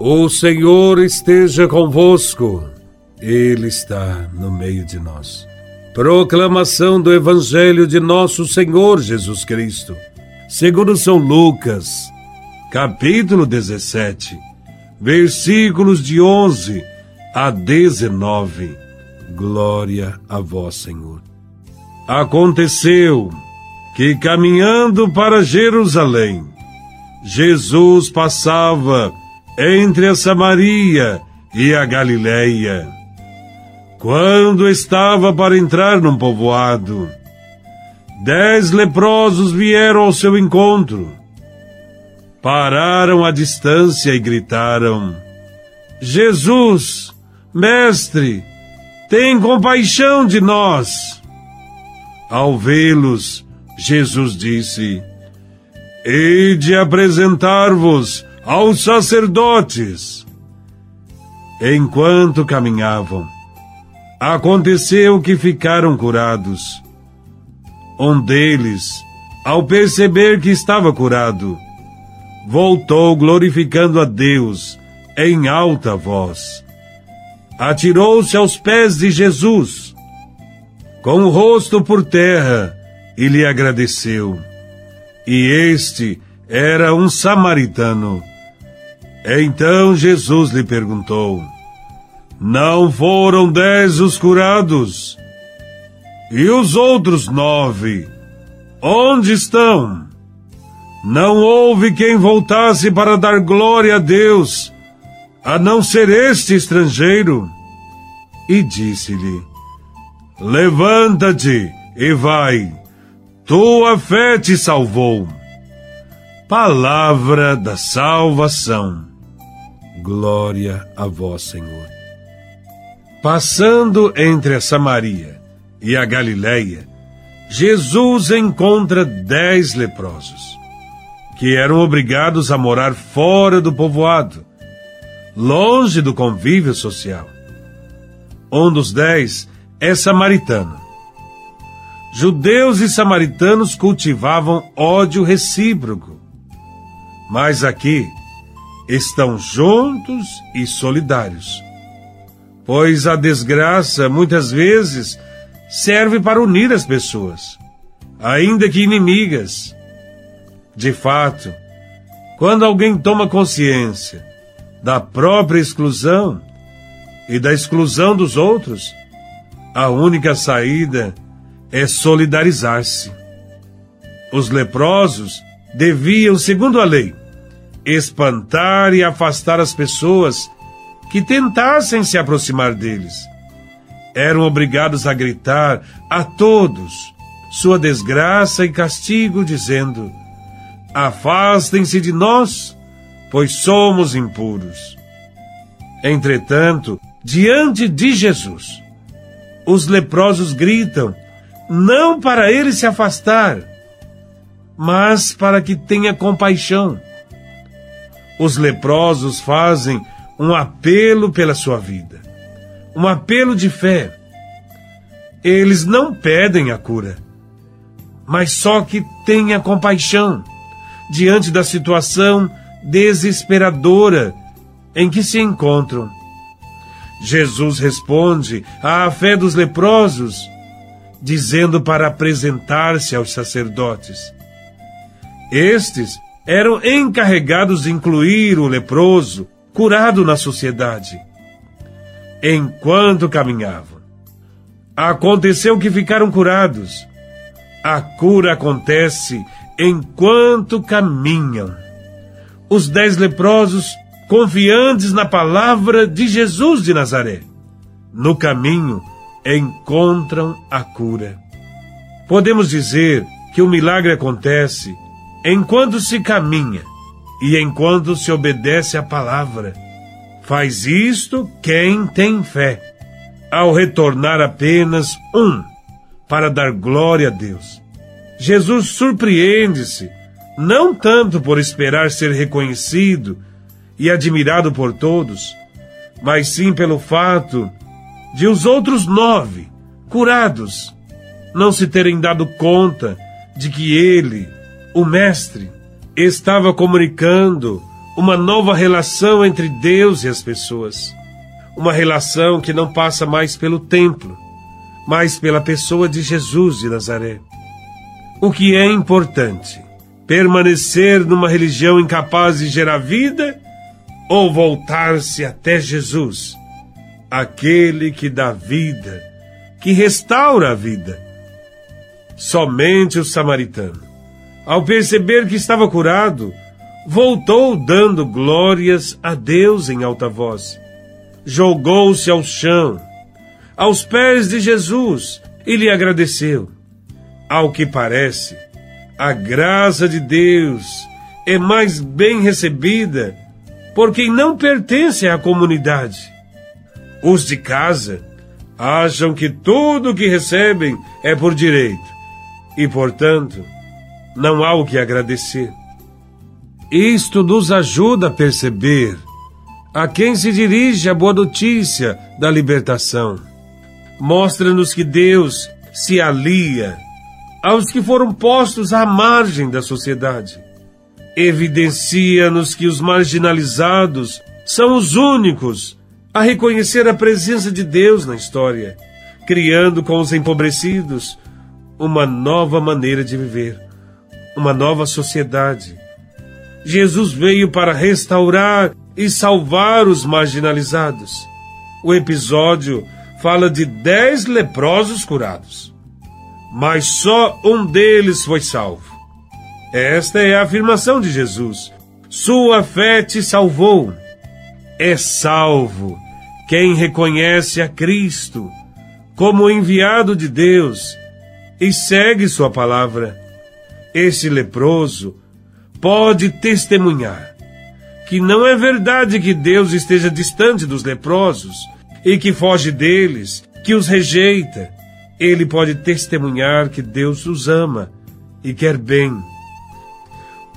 O Senhor esteja convosco, Ele está no meio de nós. Proclamação do Evangelho de Nosso Senhor Jesus Cristo, segundo São Lucas, capítulo 17, versículos de 11 a 19. Glória a Vós, Senhor. Aconteceu que, caminhando para Jerusalém, Jesus passava entre a Samaria e a Galileia. Quando estava para entrar num povoado, dez leprosos vieram ao seu encontro. Pararam à distância e gritaram: Jesus, Mestre, tem compaixão de nós. Ao vê-los, Jesus disse: Hei de apresentar-vos aos sacerdotes. Enquanto caminhavam, aconteceu que ficaram curados. Um deles, ao perceber que estava curado, voltou glorificando a Deus em alta voz. Atirou-se aos pés de Jesus, com o rosto por terra, e lhe agradeceu. E este era um samaritano. Então Jesus lhe perguntou: Não foram dez os curados? E os outros nove? Onde estão? Não houve quem voltasse para dar glória a Deus, a não ser este estrangeiro. E disse-lhe: Levanta-te e vai, tua fé te salvou. Palavra da salvação. Glória a vós, Senhor. Passando entre a Samaria e a Galileia, Jesus encontra dez leprosos que eram obrigados a morar fora do povoado, longe do convívio social. Um dos dez é samaritano. Judeus e samaritanos cultivavam ódio recíproco, mas aqui estão juntos e solidários, pois a desgraça muitas vezes serve para unir as pessoas, ainda que inimigas de fato, quando alguém toma consciência da própria exclusão e da exclusão dos outros, a única saída é solidarizar-se. Os leprosos deviam, segundo a lei, espantar e afastar as pessoas que tentassem se aproximar deles. Eram obrigados a gritar a todos sua desgraça e castigo, dizendo: Afastem-se de nós, pois somos impuros. Entretanto, diante de Jesus, os leprosos gritam, não para ele se afastar, mas para que tenha compaixão. Os leprosos fazem um apelo pela sua vida, um apelo de fé. Eles não pedem a cura, mas só que tenha compaixão diante da situação desesperadora em que se encontram. Jesus responde à fé dos leprosos, dizendo para apresentar-se aos sacerdotes. Estes eram encarregados de incluir o leproso curado na sociedade. Enquanto caminhavam, aconteceu que ficaram curados. A cura acontece enquanto caminham. Os dez leprosos, confiantes na palavra de Jesus de Nazaré, no caminho encontram a cura. Podemos dizer que o milagre acontece enquanto se caminha e enquanto se obedece à palavra. Faz isto quem tem fé, ao retornar apenas um para dar glória a Deus. Jesus surpreende-se, não tanto por esperar ser reconhecido e admirado por todos, mas sim pelo fato de os outros nove, curados, não se terem dado conta de que ele, o Mestre, estava comunicando uma nova relação entre Deus e as pessoas. Uma relação que não passa mais pelo templo, mas pela pessoa de Jesus de Nazaré. O que é importante? Permanecer numa religião incapaz de gerar vida ou voltar-se até Jesus, aquele que dá vida, que restaura a vida? Somente o samaritano, ao perceber que estava curado, voltou dando glórias a Deus em alta voz. Jogou-se ao chão, aos pés de Jesus, e lhe agradeceu. Ao que parece, a graça de Deus é mais bem recebida por quem não pertence à comunidade. Os de casa acham que tudo o que recebem é por direito e, portanto, não há o que agradecer. Isto nos ajuda a perceber a quem se dirige a boa notícia da libertação. Mostra-nos que Deus se alia aos que foram postos à margem da sociedade. Evidencia-nos que os marginalizados são os únicos a reconhecer a presença de Deus na história, criando com os empobrecidos uma nova maneira de viver, uma nova sociedade Jesus veio para restaurar e salvar os marginalizados. O episódio fala de dez leprosos curados, mas só um deles foi salvo. Esta é a afirmação de Jesus. Sua fé te salvou. É salvo quem reconhece a Cristo como enviado de Deus e segue sua palavra. Esse leproso pode testemunhar que não é verdade que Deus esteja distante dos leprosos e que foge deles, que os rejeita. Ele pode testemunhar que Deus os ama e quer bem.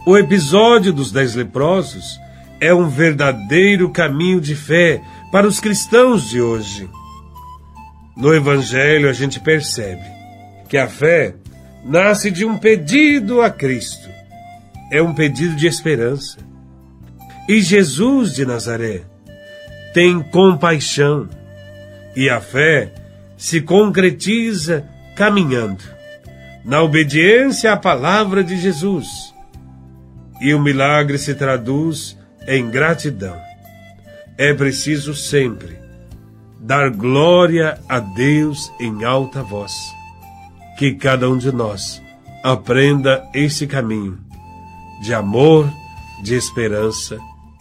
O episódio dos dez leprosos é um verdadeiro caminho de fé para os cristãos de hoje. No Evangelho a gente percebe que a fé nasce de um pedido a Cristo é um pedido de esperança. E Jesus de Nazaré tem compaixão e a fé se concretiza caminhando na obediência à palavra de Jesus. E o milagre se traduz em gratidão. É preciso sempre dar glória a Deus em alta voz. Que cada um de nós aprenda esse caminho de amor, de esperança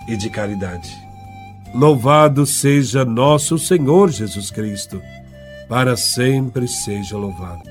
e de caridade. Louvado seja nosso Senhor Jesus Cristo, para sempre seja louvado.